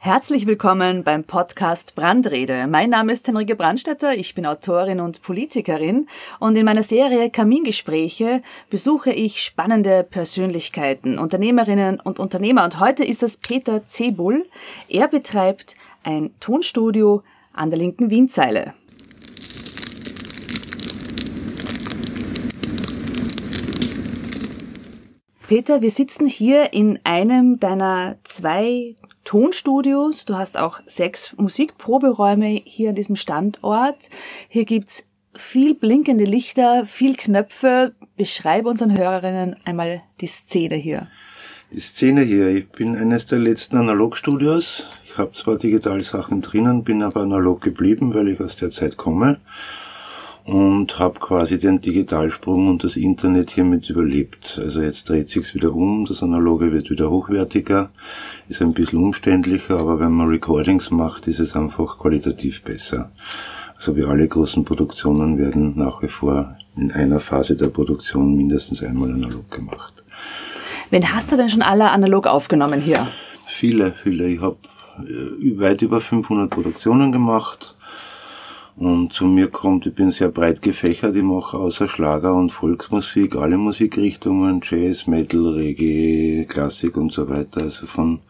Herzlich willkommen beim Podcast Brandrede. Mein Name ist Henrike Brandstetter, ich bin Autorin und Politikerin und in meiner Serie Kamingespräche besuche ich spannende Persönlichkeiten, Unternehmerinnen und Unternehmer und heute ist es Peter Zebull. Er betreibt ein Tonstudio an der linken Wienzeile. Peter, wir sitzen hier in einem deiner zwei Tonstudios. Du hast auch sechs Musikproberäume hier an diesem Standort. Hier gibt's viel blinkende Lichter, viel Knöpfe. Beschreibe unseren Hörerinnen einmal die Szene hier. Die Szene hier. Ich bin eines der letzten Analogstudios. Ich habe zwar digitale Sachen drinnen, bin aber analog geblieben, weil ich aus der Zeit komme und habe quasi den Digitalsprung und das Internet hiermit überlebt. Also jetzt dreht sich's wieder um, das Analoge wird wieder hochwertiger, ist ein bisschen umständlicher, aber wenn man Recordings macht, ist es einfach qualitativ besser. Also wie alle großen Produktionen werden nach wie vor in einer Phase der Produktion mindestens einmal analog gemacht. Wen hast du denn schon alle analog aufgenommen hier? Viele, viele. Ich habe äh, weit über 500 Produktionen gemacht und zu mir kommt, ich bin sehr breit gefächert, ich mache außer Schlager und Volksmusik alle Musikrichtungen, Jazz, Metal, Reggae, Klassik und so weiter. Also von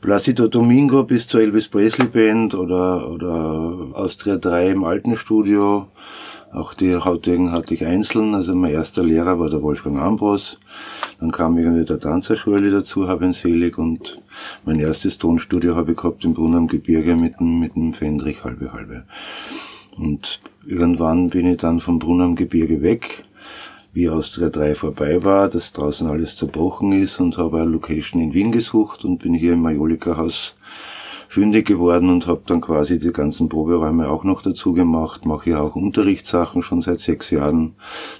Placido Domingo bis zur Elvis Presley Band oder, oder Austria 3 im alten Studio. Auch die Hautegen hatte ich einzeln. Also mein erster Lehrer war der Wolfgang Ambros. Dann kam irgendwie der Tanzerschule dazu, habe ihn selig und mein erstes Tonstudio habe ich gehabt im Brunnen am Gebirge mit dem, mit dem Fendrich halbe halbe. Und irgendwann bin ich dann vom Brunnen am Gebirge weg, wie Austria 3 vorbei war, dass draußen alles zerbrochen ist und habe eine Location in Wien gesucht und bin hier im Majolika-Haus fündig geworden und habe dann quasi die ganzen Proberäume auch noch dazu gemacht, mache ja auch Unterrichtssachen schon seit sechs Jahren.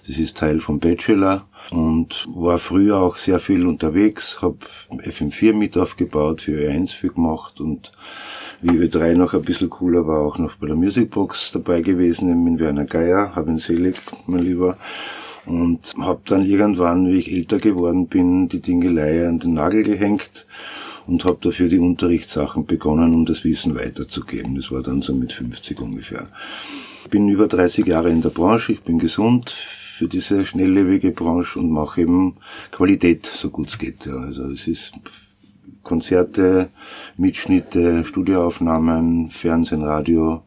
Das ist Teil vom Bachelor und war früher auch sehr viel unterwegs, habe FM4 mit aufgebaut, für Ö1 viel gemacht und wie Ö3 noch ein bisschen cooler war, auch noch bei der Musicbox dabei gewesen, mit Werner Geier, habe ihn selig, mein Lieber. Und habe dann irgendwann, wie ich älter geworden bin, die Dingelei an den Nagel gehängt und habe dafür die Unterrichtssachen begonnen, um das Wissen weiterzugeben. Das war dann so mit 50 ungefähr. Ich bin über 30 Jahre in der Branche, ich bin gesund, für diese schnelllebige Branche und mache eben Qualität, so gut es geht. Ja. Also es ist Konzerte, Mitschnitte, Studioaufnahmen, Fernsehen, Radio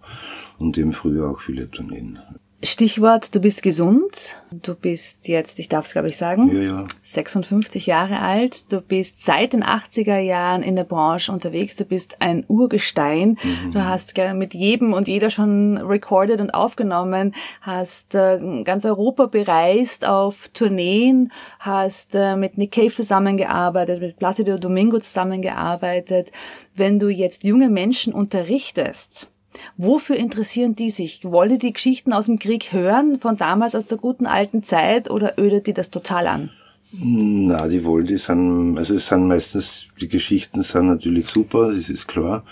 und eben früher auch viele Tourneen. Stichwort, du bist gesund. Du bist jetzt, ich darf es glaube ich sagen, ja, ja. 56 Jahre alt. Du bist seit den 80er Jahren in der Branche unterwegs. Du bist ein Urgestein. Mhm. Du hast mit jedem und jeder schon recorded und aufgenommen, hast äh, ganz Europa bereist auf Tourneen, hast äh, mit Nick Cave zusammengearbeitet, mit Placido Domingo zusammengearbeitet. Wenn du jetzt junge Menschen unterrichtest, Wofür interessieren die sich? Wollen die die Geschichten aus dem Krieg hören, von damals aus der guten alten Zeit, oder ödet die das total an? Na, die wollen, die sind, also es sind meistens, die Geschichten sind natürlich super, das ist klar.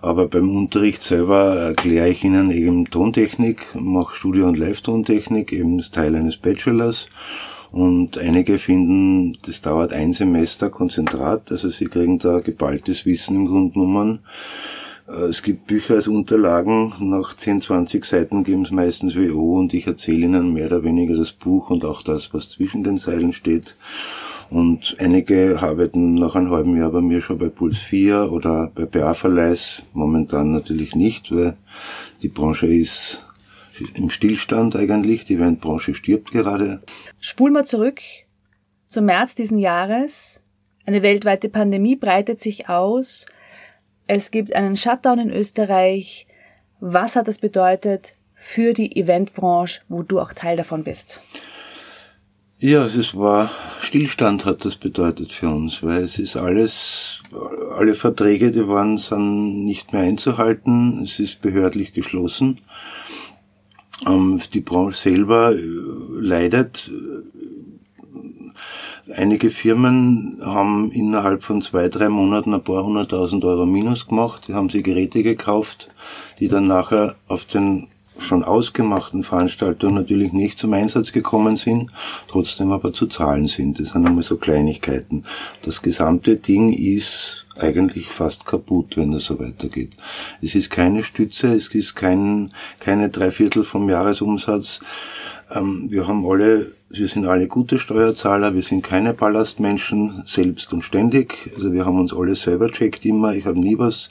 Aber beim Unterricht selber erkläre ich ihnen eben Tontechnik, mache Studio- und Live-Tontechnik, eben das Teil eines Bachelors. Und einige finden, das dauert ein Semester Konzentrat, also sie kriegen da geballtes Wissen im. Äh, es gibt Bücher als Unterlagen, nach 10, 20 Seiten geben es meistens WO und ich erzähle ihnen mehr oder weniger das Buch und auch das, was zwischen den Zeilen steht. Und einige arbeiten nach einem halben Jahr bei mir schon bei Puls 4 oder bei BA Verleihs, momentan natürlich nicht, weil die Branche ist im Stillstand eigentlich, die Eventbranche stirbt gerade. Spulen wir zurück zum März diesen Jahres. Eine weltweite Pandemie breitet sich aus. Es gibt einen Shutdown in Österreich. Was hat das bedeutet für die Eventbranche, wo du auch Teil davon bist? Ja, es war Stillstand hat das bedeutet für uns, weil es ist alles, alle Verträge, die waren, sind nicht mehr einzuhalten. Es ist behördlich geschlossen. Ähm, die Branche selber äh, leidet Einige Firmen haben innerhalb von zwei, drei Monaten ein paar hunderttausend Euro Minus gemacht. Die haben sie Geräte gekauft, die dann nachher auf den schon ausgemachten Veranstaltungen natürlich nicht zum Einsatz gekommen sind, trotzdem aber zu zahlen sind. Das sind einmal so Kleinigkeiten. Das gesamte Ding ist eigentlich fast kaputt, wenn das so weitergeht. Es ist keine Stütze, es ist kein, keine Dreiviertel vom Jahresumsatz. Ähm, wir haben alle, wir sind alle gute Steuerzahler, wir sind keine Ballastmenschen, selbst und ständig. Also wir haben uns alle selber checkt immer. Ich habe nie was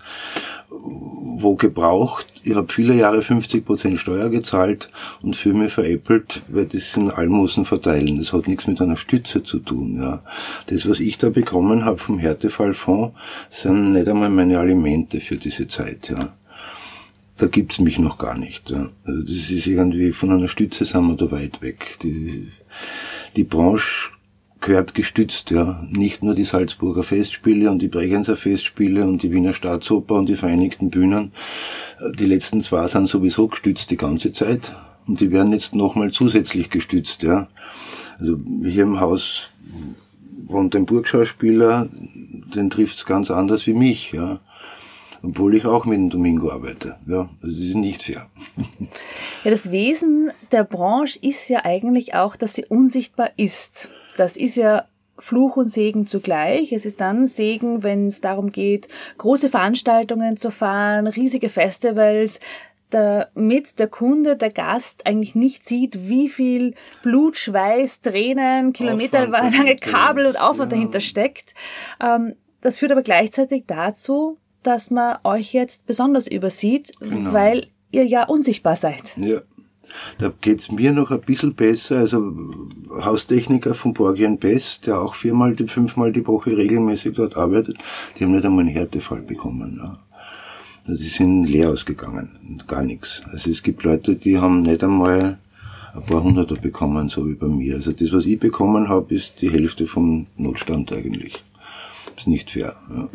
wo gebraucht. Ich habe viele Jahre 50% Steuer gezahlt und für mich veräppelt, weil das sind Almosen verteilen. Das hat nichts mit einer Stütze zu tun. Ja. Das, was ich da bekommen habe vom Härtefallfonds, sind nicht einmal meine Alimente für diese Zeit. Ja. Da gibt's mich noch gar nicht. Also das ist irgendwie, von einer Stütze sind wir da weit weg. Die, die Branche gehört gestützt, ja. Nicht nur die Salzburger Festspiele und die Bregenzer Festspiele und die Wiener Staatsoper und die Vereinigten Bühnen. Die letzten zwei sind sowieso gestützt die ganze Zeit. Und die werden jetzt nochmal zusätzlich gestützt, ja. Also hier im Haus wohnt ein Burgschauspieler, den trifft's ganz anders wie mich, ja. Obwohl ich auch mit dem Domingo arbeite. Ja, also das ist nicht fair. Ja, das Wesen der Branche ist ja eigentlich auch, dass sie unsichtbar ist. Das ist ja Fluch und Segen zugleich. Es ist dann Segen, wenn es darum geht, große Veranstaltungen zu fahren, riesige Festivals, damit der Kunde, der Gast eigentlich nicht sieht, wie viel Blut, Schweiß, Tränen, kilometerlange Kabel und Aufwand ja. dahinter steckt. Ähm, das führt aber gleichzeitig dazu, dass man euch jetzt besonders übersieht, genau. weil ihr ja unsichtbar seid. Ja. Da geht's mir noch ein bisschen besser. Also Haustechniker von Borgian Best, der auch viermal, fünfmal die Woche regelmäßig dort arbeitet, die haben nicht einmal einen Härtefall bekommen. Ja. Also die sind leer ausgegangen, gar nichts. Also es gibt Leute, die haben nicht einmal ein paar Hunderter bekommen, so wie bei mir. Also das, was ich bekommen habe, ist die Hälfte vom Notstand eigentlich ist nicht fair. Ja.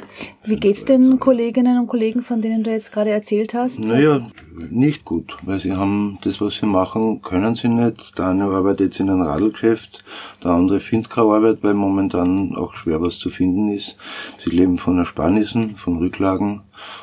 Wie geht's den Kolleginnen und Kollegen, von denen du jetzt gerade erzählt hast? Naja, nicht gut, weil sie haben das, was sie machen, können sie nicht. Der eine arbeitet jetzt in einem Radlgeschäft, der andere findet keine Arbeit, weil momentan auch schwer was zu finden ist. Sie leben von Ersparnissen, von Rücklagen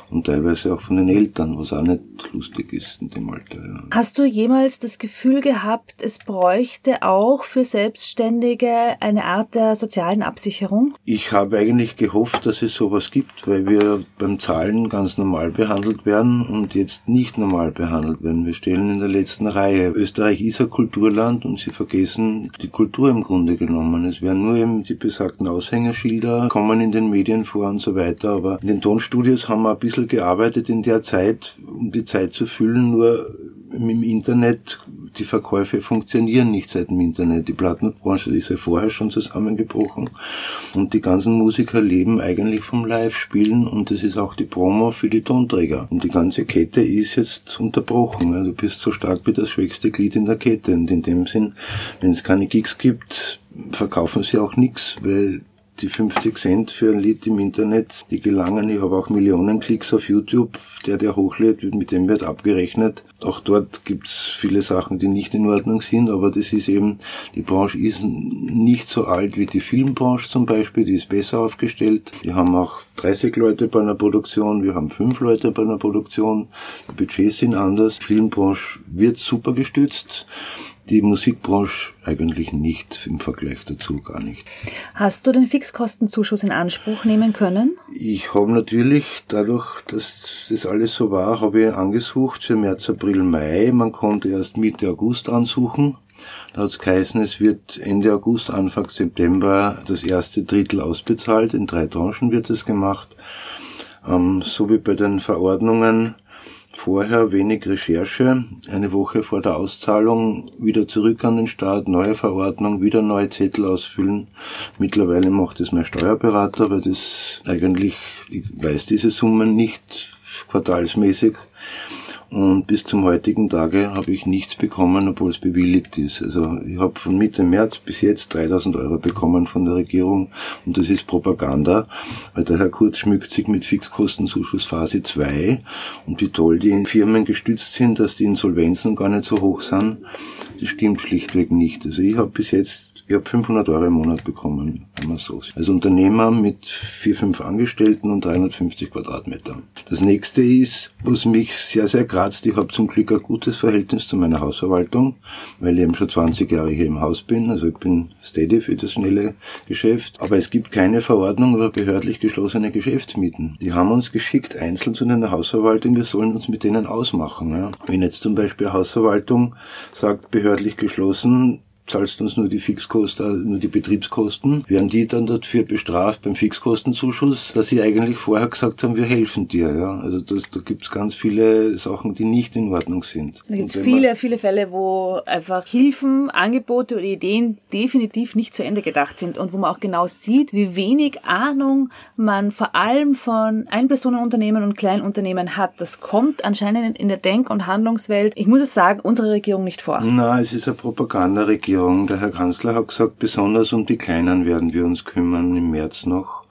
und teilweise auch von den Eltern, was auch nicht lustig ist in dem Alter. Ja. Hast du jemals das Gefühl gehabt, es bräuchte auch für Selbstständige eine Art der sozialen Absicherung? Ich habe eigentlich gehofft, dass es sowas gibt, weil wir beim Zahlen ganz normal behandelt werden und jetzt nicht normal behandelt werden. Wir stehen in der letzten Reihe. Österreich ist ein Kulturland und sie vergessen die Kultur im Grunde genommen. Es werden nur eben die besagten Aushängerschilder kommen in den Medien vor und so weiter, aber in den Tonstudios haben wir ein bisschen gearbeitet in der Zeit, um die Zeit zu füllen, nur im Internet, die Verkäufe funktionieren nicht seit dem Internet. Die Plattenbranche ist ja vorher schon zusammengebrochen und die ganzen Musiker leben eigentlich vom Live-Spielen und das ist auch die Promo für die Tonträger. Und die ganze Kette ist jetzt unterbrochen. Du bist so stark wie das schwächste Glied in der Kette und in dem Sinn, wenn es keine Gigs gibt, verkaufen sie auch nichts, weil die 50 Cent für ein Lied im Internet, die gelangen. Ich habe auch Millionen Klicks auf YouTube. Der, der hochlädt, mit dem wird abgerechnet. Auch dort gibt's viele Sachen, die nicht in Ordnung sind, aber das ist eben, die Branche ist nicht so alt wie die Filmbranche zum Beispiel, die ist besser aufgestellt. Die haben auch 30 Leute bei einer Produktion, wir haben 5 Leute bei einer Produktion. Die Budgets sind anders. Die Filmbranche wird super gestützt die Musikbranche eigentlich nicht im Vergleich dazu gar nicht. Hast du den Fixkostenzuschuss in Anspruch nehmen können? Ich habe natürlich dadurch, dass das alles so war, habe ich angesucht für März, April, Mai. Man konnte erst Mitte August ansuchen. Da hat es geheißen, es wird Ende August, Anfang September das erste Drittel ausbezahlt. In drei Tranchen wird es gemacht. Ähm, so wie bei den Verordnungen Vorher wenig Recherche, eine Woche vor der Auszahlung wieder zurück an den Staat, neue Verordnung, wieder neue Zettel ausfüllen. Mittlerweile macht es mein Steuerberater, weil das eigentlich, ich weiß diese Summen nicht quartalsmäßig und bis zum heutigen Tage habe ich nichts bekommen, obwohl es bewilligt ist. Also ich habe von Mitte März bis jetzt 3000 Euro bekommen von der Regierung und das ist Propaganda, weil der Herr Kurz schmückt sich mit Fixkostenzuschuss Phase 2 und wie toll die Firmen gestützt sind, dass die Insolvenzen gar nicht so hoch sind. Das stimmt schlichtweg nicht. Also ich habe bis jetzt ich habe 500 Euro im Monat bekommen, wenn man so. Als Unternehmer mit vier, fünf Angestellten und 350 Quadratmetern. Das nächste ist, was mich sehr, sehr kratzt, ich habe zum Glück ein gutes Verhältnis zu meiner Hausverwaltung, weil ich eben schon 20 Jahre hier im Haus bin. Also ich bin steady für das schnelle Geschäft. Aber es gibt keine Verordnung über behördlich geschlossene Geschäftsmieten. Die haben uns geschickt einzeln zu einer Hausverwaltung, wir sollen uns mit denen ausmachen. Ja. Wenn jetzt zum Beispiel Hausverwaltung sagt, behördlich geschlossen, zahlst uns nur die Fixkosten, nur die Betriebskosten, werden die dann dafür bestraft beim Fixkostenzuschuss, dass sie eigentlich vorher gesagt haben, wir helfen dir. Ja? Also das, da gibt's ganz viele Sachen, die nicht in Ordnung sind. Da gibt's viele, viele Fälle, wo einfach Hilfen, Angebote oder Ideen definitiv nicht zu Ende gedacht sind und wo man auch genau sieht, wie wenig Ahnung man vor allem von Einpersonenunternehmen und Kleinunternehmen hat. Das kommt anscheinend in der Denk- und Handlungswelt, ich muss es sagen, unsere Regierung nicht vor. Na, es ist eine Propagandaregierung Regierung. Der Herr Kanzler hat gesagt, besonders um die Kleinen werden wir uns kümmern im März noch.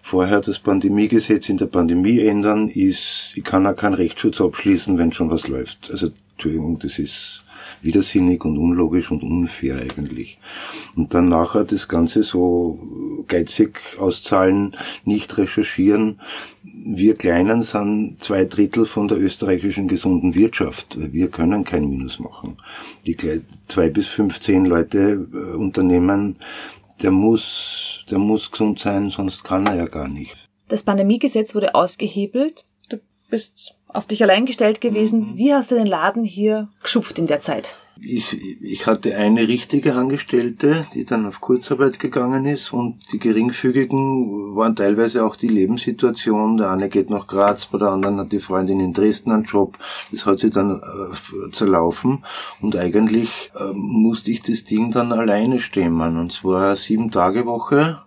Vorher das Pandemiegesetz in der Pandemie ändern ist, ich kann auch keinen Rechtsschutz abschließen, wenn schon was läuft. Also, Entschuldigung, das ist widersinnig und unlogisch und unfair eigentlich. Und dann nachher das Ganze so geizig auszahlen, nicht recherchieren. Wir Kleinen sind zwei Drittel von der österreichischen gesunden Wirtschaft. Wir können kein Minus machen. Die zwei bis fünfzehn Leute äh, Unternehmen, der muss, der muss gesund sein, sonst kann er ja gar nicht. Das Pandemiegesetz wurde ausgehebelt. Du bist auf dich allein gestellt gewesen. Mhm. Wie hast du den Laden hier geschupft in der Zeit? Ich, ich hatte eine richtige Angestellte, die dann auf Kurzarbeit gegangen ist und die geringfügigen waren teilweise auch die Lebenssituation. Der eine geht nach Graz, bei der anderen hat die Freundin in Dresden einen Job. Das hat sie dann äh, zerlaufen und eigentlich äh, musste ich das Ding dann alleine stemmen und zwar sieben Tage Woche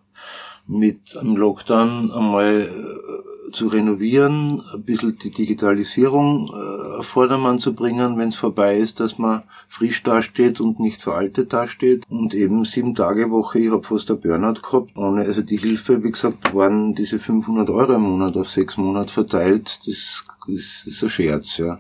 mit einem Lockdown einmal äh, zu renovieren, ein bisschen die Digitalisierung äh, auf Vordermann zu bringen, wenn es vorbei ist, dass man frisch dasteht und nicht veraltet dasteht. Und eben sieben Tage Woche, ich habe fast ein Burnout gehabt. Ohne, also die Hilfe, wie gesagt, waren diese 500 Euro im Monat auf sechs Monate verteilt. Das, das ist ein Scherz, ja.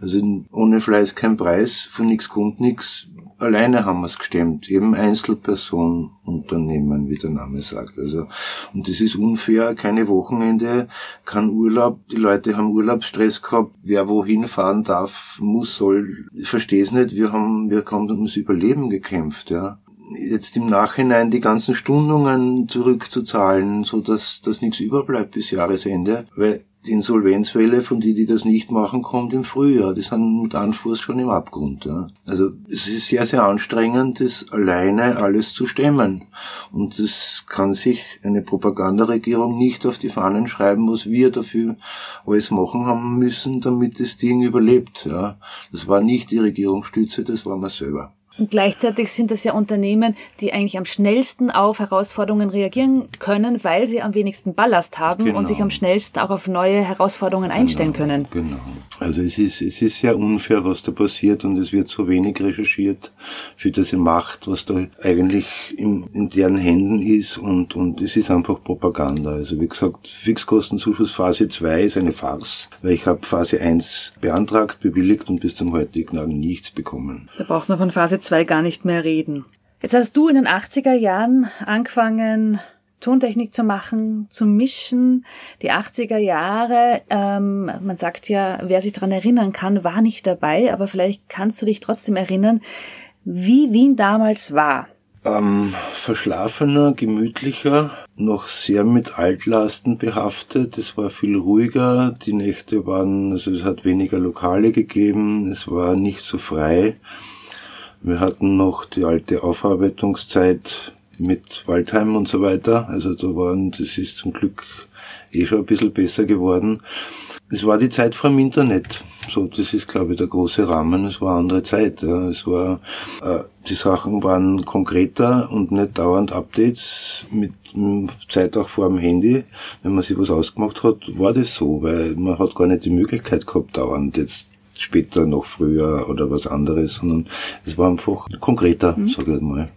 Also ohne Fleiß kein Preis, von nichts kommt nichts alleine haben wir es gestemmt, eben Einzelpersonenunternehmen, wie der Name sagt. Also, und das ist unfair, keine Wochenende, kein Urlaub, die Leute haben Urlaubsstress gehabt, wer wohin fahren darf, muss, soll, ich verstehe es nicht, wir haben, wir haben ums Überleben gekämpft, ja. Jetzt im Nachhinein die ganzen Stundungen zurückzuzahlen, so dass das nichts überbleibt bis Jahresende, weil die Insolvenzwelle von die, die das nicht machen, kommt im Frühjahr. Die sind mit Anfuß schon im Abgrund. Ja. Also es ist sehr, sehr anstrengend, das alleine alles zu stemmen. Und das kann sich eine Propagandaregierung nicht auf die Fahnen schreiben, was wir dafür alles machen haben müssen, damit das Ding überlebt. Ja. Das war nicht die Regierungsstütze, das war man selber. Und gleichzeitig sind das ja Unternehmen, die eigentlich am schnellsten auf Herausforderungen reagieren können, weil sie am wenigsten Ballast haben genau. und sich am schnellsten auch auf neue Herausforderungen einstellen genau, können. Genau. Also es ist, es ist sehr unfair, was da passiert und es wird so wenig recherchiert für diese Macht, was da eigentlich in, in deren Händen ist und, und es ist einfach Propaganda. Also wie gesagt, Fixkostenzuschuss Phase 2 ist eine Farce, weil ich habe Phase 1 beantragt, bewilligt und bis zum heutigen Tag nichts bekommen. Da braucht man von Phase 2 zwei gar nicht mehr reden. Jetzt hast du in den 80er Jahren angefangen, Tontechnik zu machen, zu mischen. Die 80er Jahre, ähm, man sagt ja, wer sich daran erinnern kann, war nicht dabei, aber vielleicht kannst du dich trotzdem erinnern, wie Wien damals war. Ähm, verschlafener, gemütlicher, noch sehr mit Altlasten behaftet. Es war viel ruhiger. Die Nächte waren, also es hat weniger Lokale gegeben. Es war nicht so frei. Wir hatten noch die alte Aufarbeitungszeit mit Waldheim und so weiter. Also da waren, das ist zum Glück eh schon ein bisschen besser geworden. Es war die Zeit vor dem Internet. So, das ist, glaube ich, der große Rahmen. Es war eine andere Zeit. Ja. Es war, äh, die Sachen waren konkreter und nicht dauernd Updates mit Zeit auch vor dem Handy. Wenn man sich was ausgemacht hat, war das so, weil man hat gar nicht die Möglichkeit gehabt, dauernd jetzt später noch früher oder was anderes, sondern es war einfach konkreter, mhm. sage ich mal,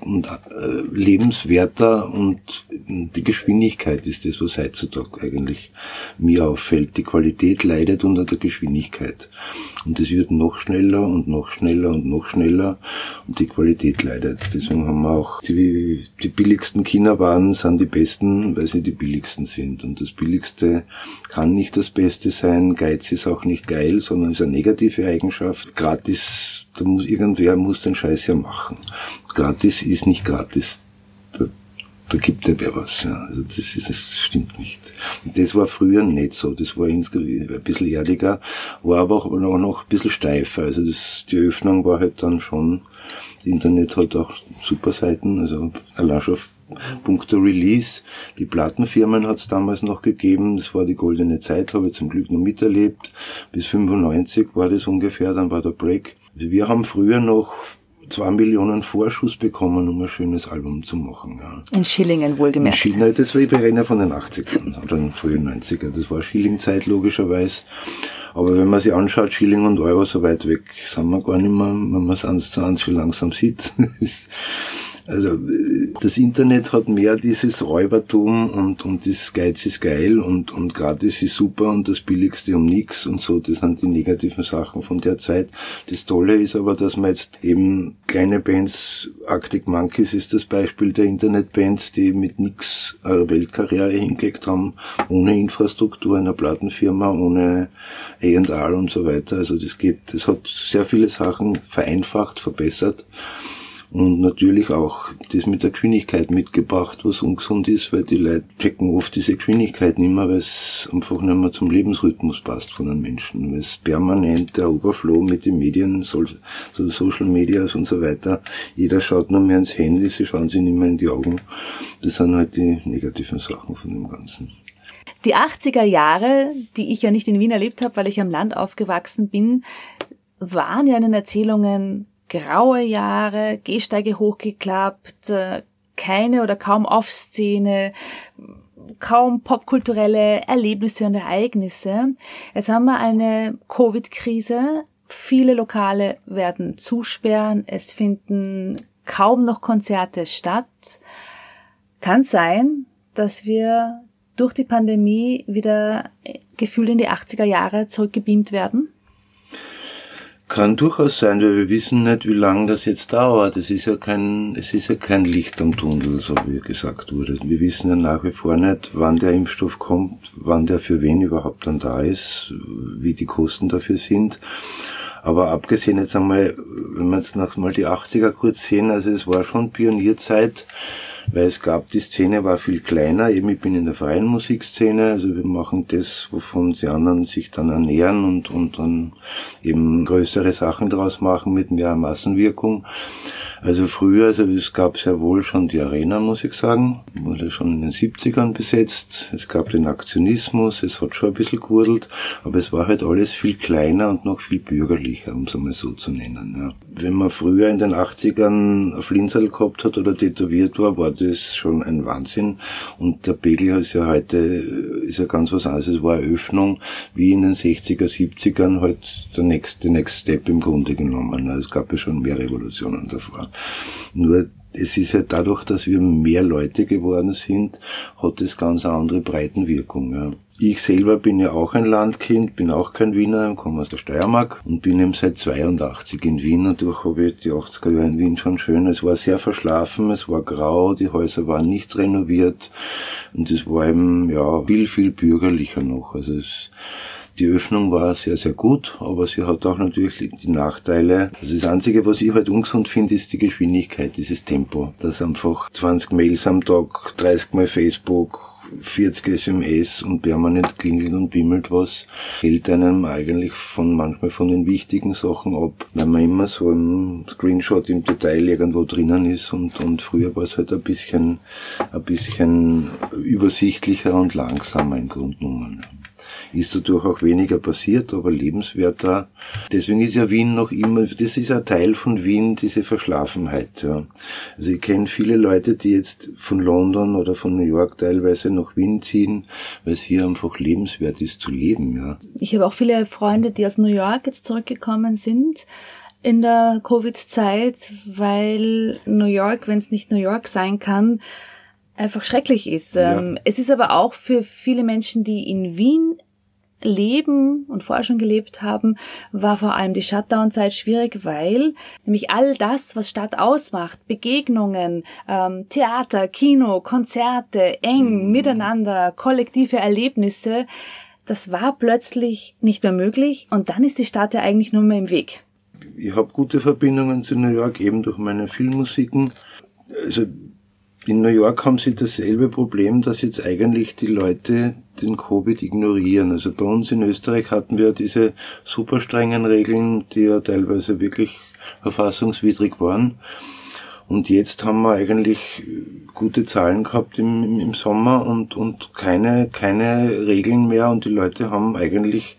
und, äh, lebenswerter und die Geschwindigkeit ist das, was heutzutage eigentlich mir auffällt. Die Qualität leidet unter der Geschwindigkeit. Und es wird noch schneller und noch schneller und noch schneller und die Qualität leidet. Deswegen haben wir auch die, die billigsten Kinderwaren sind die besten, weil sie die billigsten sind. Und das Billigste kann nicht das Beste sein. Geiz ist auch nicht geil, sondern ist eine negative Eigenschaft. Gratis, da muss, irgendwer muss den Scheiß ja machen. Gratis ist nicht gratis da gibt er wer was. Ja. Also das, ist, das stimmt nicht. Das war früher nicht so. Das war insgesamt ein bisschen erdiger, war aber auch noch, noch ein bisschen steifer. Also das, die Öffnung war halt dann schon, das Internet hat auch super Seiten, also allein schon Punkte Release. Die Plattenfirmen hat es damals noch gegeben, das war die goldene Zeit, habe ich zum Glück noch miterlebt. Bis 95 war das ungefähr, dann war der Break. Wir haben früher noch zwei Millionen Vorschuss bekommen, um ein schönes Album zu machen. Ja. In Schillingen wohlgemerkt. In Schillingen, das war, ich rede von den 80ern oder den frühen 90er. Das war Schillingzeit logischerweise. Aber wenn man sich anschaut, Schilling und Euro so weit weg, sind wir gar nicht mehr, wenn man es eins zu eins viel langsam sieht. Also das Internet hat mehr dieses Räubertum und, und das Geiz ist geil und, und gratis ist super und das Billigste um nix und so. Das sind die negativen Sachen von der Zeit. Das Tolle ist aber, dass man jetzt eben kleine Bands, Arctic Monkeys ist das Beispiel der Internetbands, die mit nix eine Weltkarriere hingelegt haben, ohne Infrastruktur einer Plattenfirma, ohne A&R und so weiter. Also das geht, das hat sehr viele Sachen vereinfacht, verbessert und natürlich auch das mit der Geschwindigkeit mitgebracht, was ungesund ist, weil die Leute checken oft diese Geschwindigkeit nicht mehr, weil es einfach nicht mehr zum Lebensrhythmus passt von den Menschen. Weil es permanent der Oberflow mit den Medien, so Social Medias und so weiter, jeder schaut nur mehr ins Handy, sie schauen sich nicht mehr in die Augen. Das sind halt die negativen Sachen von dem Ganzen. Die 80er Jahre, die ich ja nicht in Wien erlebt habe, weil ich am Land aufgewachsen bin, waren ja in den Erzählungen graue Jahre, Gehsteige hochgeklappt, äh, keine oder kaum Off-Szene, kaum popkulturelle Erlebnisse und Ereignisse. Jetzt haben wir eine Covid-Krise. Viele Lokale werden zusperren. Es finden kaum noch Konzerte statt. Kann sein, dass wir durch die Pandemie wieder gefühlt in die 80er Jahre zurückgebeamt werden? Kann durchaus sein, weil wir wissen nicht, wie lange das jetzt dauert. Es ist ja kein, es ist ja kein Licht am Tunnel, so wie gesagt wurde. Wir wissen ja nach wie vor nicht, wann der Impfstoff kommt, wann der für wen überhaupt dann da ist, wie die Kosten dafür sind. Aber abgesehen jetzt einmal, wenn wir jetzt noch mal die 80er kurz sehen, also es war schon Pionierzeit weil es gab, die Szene war viel kleiner, eben ich bin in der freien Musikszene, also wir machen das, wovon die anderen sich dann ernähren und, und dann eben größere Sachen draus machen mit mehr Massenwirkung. Also früher, also es gab sehr wohl schon die Arena, muss ich sagen, wurde schon in den 70ern besetzt. Es gab den Aktionismus, es hat schon ein bisschen gewurdelt, aber es war halt alles viel kleiner und noch viel bürgerlicher, um es einmal so zu nennen. Ja. Wenn man früher in den 80ern ein Flinsel gehabt hat oder tätowiert war, war das schon ein Wahnsinn. Und der Pegel ist ja heute, ist ja ganz was anderes. Es war eine Öffnung, wie in den 60er, 70ern halt der nächste, Next Step im Grunde genommen. Es gab ja schon mehr Revolutionen davor. Nur es ist ja dadurch, dass wir mehr Leute geworden sind, hat es ganz andere Breitenwirkung. Ja. Ich selber bin ja auch ein Landkind, bin auch kein Wiener, komme aus der Steiermark und bin eben seit 82 in Wien. Natürlich habe ich die 80er Jahre in Wien schon schön. Es war sehr verschlafen, es war grau, die Häuser waren nicht renoviert und es war eben ja viel, viel bürgerlicher noch. Also es die Öffnung war sehr, sehr gut, aber sie hat auch natürlich die Nachteile. Also das Einzige, was ich halt ungesund finde, ist die Geschwindigkeit, dieses Tempo. Dass einfach 20 Mails am Tag, 30 Mal Facebook, 40 SMS und permanent klingelt und bimmelt was, hält einem eigentlich von manchmal von den wichtigen Sachen ab, weil man immer so im Screenshot im Detail irgendwo drinnen ist und, und früher war es halt ein bisschen, ein bisschen übersichtlicher und langsamer im Grunde genommen ist dadurch auch weniger passiert, aber lebenswerter. Deswegen ist ja Wien noch immer, das ist ein Teil von Wien, diese Verschlafenheit. Ja. Also ich kenne viele Leute, die jetzt von London oder von New York teilweise nach Wien ziehen, weil es hier einfach lebenswert ist zu leben. Ja. Ich habe auch viele Freunde, die aus New York jetzt zurückgekommen sind in der Covid-Zeit, weil New York, wenn es nicht New York sein kann, einfach schrecklich ist. Ja. Ähm, es ist aber auch für viele Menschen, die in Wien leben und vorher schon gelebt haben, war vor allem die Shutdown-Zeit schwierig, weil nämlich all das, was Stadt ausmacht, Begegnungen, ähm, Theater, Kino, Konzerte, eng, mhm. miteinander, kollektive Erlebnisse, das war plötzlich nicht mehr möglich und dann ist die Stadt ja eigentlich nur mehr im Weg. Ich habe gute Verbindungen zu New York, eben durch meine Filmmusiken. Also in New York haben sie dasselbe Problem, dass jetzt eigentlich die Leute den Covid ignorieren. Also bei uns in Österreich hatten wir diese super strengen Regeln, die ja teilweise wirklich verfassungswidrig waren. Und jetzt haben wir eigentlich gute Zahlen gehabt im, im Sommer und, und keine, keine Regeln mehr und die Leute haben eigentlich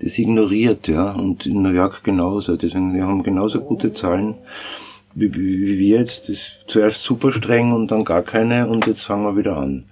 das ignoriert, ja. Und in New York genauso. Deswegen, wir haben genauso gute Zahlen wie, wie wir jetzt, das zuerst super streng und dann gar keine und jetzt fangen wir wieder an.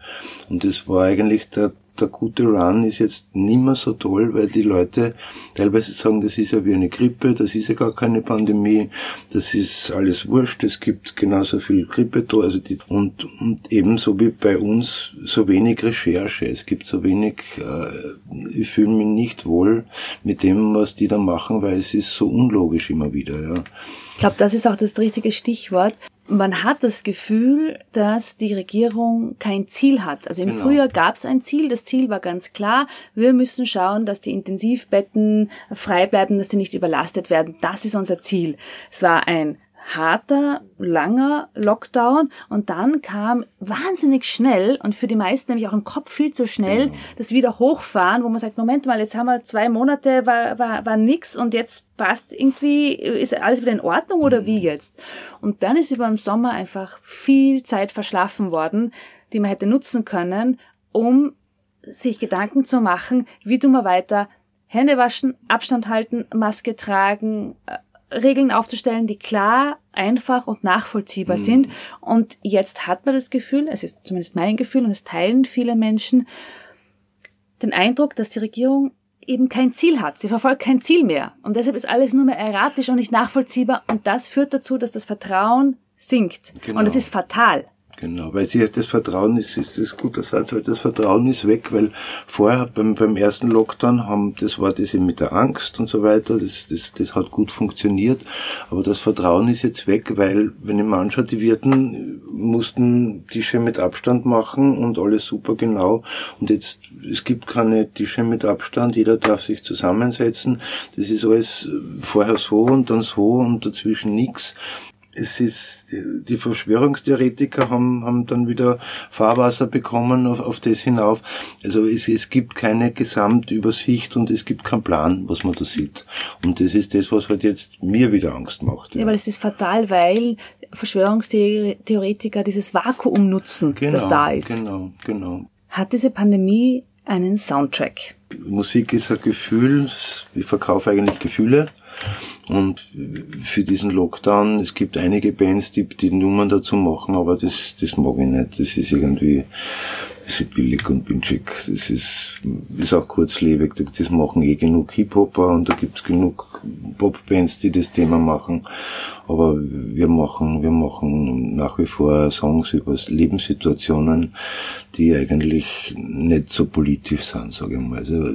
Und das war eigentlich der, der gute Run ist jetzt nimmer so toll, weil die Leute teilweise sagen, das ist ja wie eine Grippe, das ist ja gar keine Pandemie, das ist alles wurscht, es gibt genauso viel Grippe da, also die, und, und ebenso wie bei uns so wenig Recherche, es gibt so wenig, äh, ich fühle mich nicht wohl mit dem, was die da machen, weil es ist so unlogisch immer wieder, ja. Ich glaube, das ist auch das richtige Stichwort. Man hat das Gefühl, dass die Regierung kein Ziel hat. Also im genau. Frühjahr gab es ein Ziel. Das Ziel war ganz klar. Wir müssen schauen, dass die Intensivbetten frei bleiben, dass sie nicht überlastet werden. Das ist unser Ziel. Es war ein harter, langer Lockdown und dann kam wahnsinnig schnell und für die meisten nämlich auch im Kopf viel zu schnell genau. das wieder hochfahren, wo man sagt, Moment mal, jetzt haben wir zwei Monate, war, war, war nix und jetzt passt irgendwie, ist alles wieder in Ordnung oder mhm. wie jetzt? Und dann ist über den Sommer einfach viel Zeit verschlafen worden, die man hätte nutzen können, um sich Gedanken zu machen, wie tun wir weiter, Hände waschen, Abstand halten, Maske tragen, äh, Regeln aufzustellen, die klar, einfach und nachvollziehbar mhm. sind. Und jetzt hat man das Gefühl, es ist zumindest mein Gefühl und es teilen viele Menschen, den Eindruck, dass die Regierung eben kein Ziel hat. Sie verfolgt kein Ziel mehr. Und deshalb ist alles nur mehr erratisch und nicht nachvollziehbar. Und das führt dazu, dass das Vertrauen sinkt. Genau. Und es ist fatal. Genau, weil sie das Vertrauen ist, ist das guter Satz, weil das Vertrauen ist weg, weil vorher beim, beim ersten Lockdown haben, das war das eben mit der Angst und so weiter, das, das, das hat gut funktioniert, aber das Vertrauen ist jetzt weg, weil, wenn ich mir anschaue, die Wirten mussten Tische mit Abstand machen und alles super genau und jetzt, es gibt keine Tische mit Abstand, jeder darf sich zusammensetzen, das ist alles vorher so und dann so und dazwischen nichts es ist, die Verschwörungstheoretiker haben, haben dann wieder Fahrwasser bekommen auf, auf das hinauf. Also es, es gibt keine Gesamtübersicht und es gibt keinen Plan, was man da sieht. Und das ist das, was halt jetzt mir wieder Angst macht. Ja, ja weil es ist fatal, weil Verschwörungstheoretiker dieses Vakuum nutzen, genau, das da ist. Genau, genau. Hat diese Pandemie einen Soundtrack? Musik ist ein Gefühl. Ich verkaufe eigentlich Gefühle. Und für diesen Lockdown, es gibt einige Bands, die die Nummern dazu machen, aber das, das mag ich nicht. Das ist irgendwie, ist billig und pinchig. Das ist, ist auch kurzlebig. Das machen eh genug Hip-Hopper und da gibt's genug Pop-Bands, die das Thema machen. Aber wir machen, wir machen nach wie vor Songs über Lebenssituationen, die eigentlich nicht so politisch sind, sage ich mal. Also,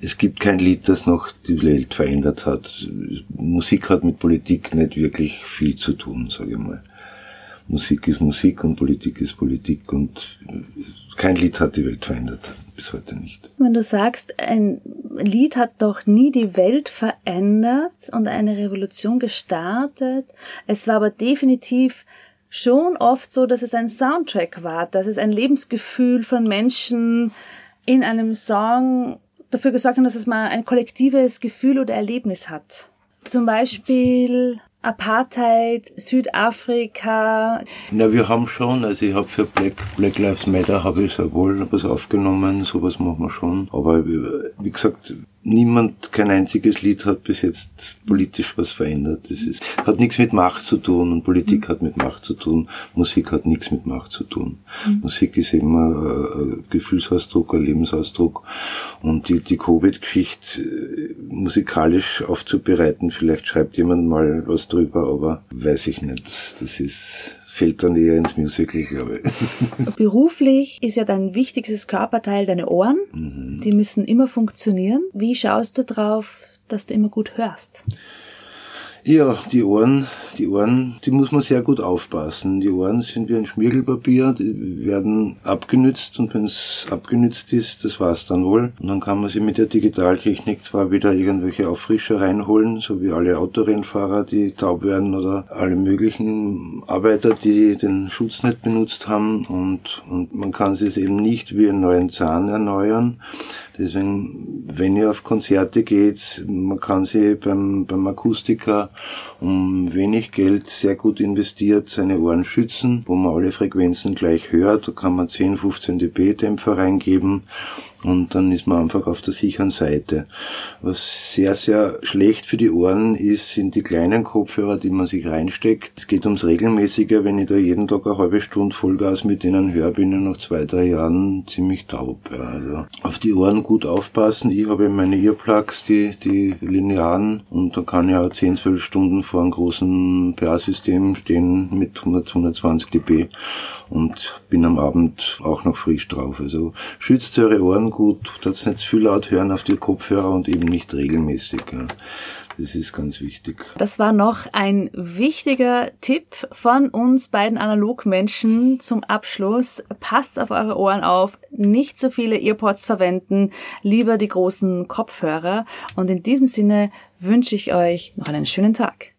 es gibt kein Lied, das noch die Welt verändert hat. Musik hat mit Politik nicht wirklich viel zu tun, sage ich mal. Musik ist Musik und Politik ist Politik und kein Lied hat die Welt verändert, bis heute nicht. Wenn du sagst, ein Lied hat doch nie die Welt verändert und eine Revolution gestartet, es war aber definitiv schon oft so, dass es ein Soundtrack war, dass es ein Lebensgefühl von Menschen in einem Song dafür gesorgt hat, dass es mal ein kollektives Gefühl oder Erlebnis hat. Zum Beispiel Apartheid, Südafrika. Na, wir haben schon, also ich habe für Black, Black Lives Matter habe ich sehr wohl was aufgenommen, sowas machen wir schon. Aber wie gesagt, niemand, kein einziges Lied hat bis jetzt politisch was verändert. Das ist, hat nichts mit Macht zu tun und Politik mhm. hat mit Macht zu tun. Musik hat nichts mit Macht zu tun. Mhm. Musik ist immer ein Gefühlsausdruck, ein Lebensausdruck. Und die, die Covid-Geschichte äh, musikalisch aufzubereiten, vielleicht schreibt jemand mal was drüber, aber weiß ich nicht. Das ist, fällt dann eher ins Musical, glaube ich. Beruflich ist ja dein wichtigstes Körperteil deine Ohren. Mhm. Die müssen immer funktionieren. Wie schaust du drauf, dass du immer gut hörst? Ja, die Ohren, die Ohren, die muss man sehr gut aufpassen. Die Ohren sind wie ein Schmirgelpapier, die werden abgenützt und wenn es abgenützt ist, das war's dann wohl. Und dann kann man sie mit der Digitaltechnik zwar wieder irgendwelche Auffrischer reinholen, so wie alle Autorennfahrer, die taub werden oder alle möglichen Arbeiter, die den Schutz nicht benutzt haben und, und man kann sie eben nicht wie einen neuen Zahn erneuern. Deswegen, wenn ihr auf Konzerte geht, man kann sie beim, beim Akustiker um wenig Geld sehr gut investiert seine Ohren schützen, wo man alle Frequenzen gleich hört. Da kann man 10, 15 dB Dämpfer reingeben und dann ist man einfach auf der sicheren Seite. Was sehr, sehr schlecht für die Ohren ist, sind die kleinen Kopfhörer, die man sich reinsteckt. Es geht ums Regelmäßige. Wenn ich da jeden Tag eine halbe Stunde Vollgas mit denen höre, bin ich nach zwei, drei Jahren ziemlich taub. Ja. Also auf die Ohren gut aufpassen. Ich habe meine Earplugs, die, die linearen, und da kann ich auch 10, 12 Stunden vor einem großen PA-System stehen mit 100, 120 dB und bin am Abend auch noch frisch drauf. Also schützt eure Ohren gut, dass nicht zu viel laut hören auf die Kopfhörer und eben nicht regelmäßig. Ja. Das ist ganz wichtig. Das war noch ein wichtiger Tipp von uns beiden Analogmenschen zum Abschluss. Passt auf eure Ohren auf, nicht so viele Earpods verwenden, lieber die großen Kopfhörer. Und in diesem Sinne wünsche ich euch noch einen schönen Tag.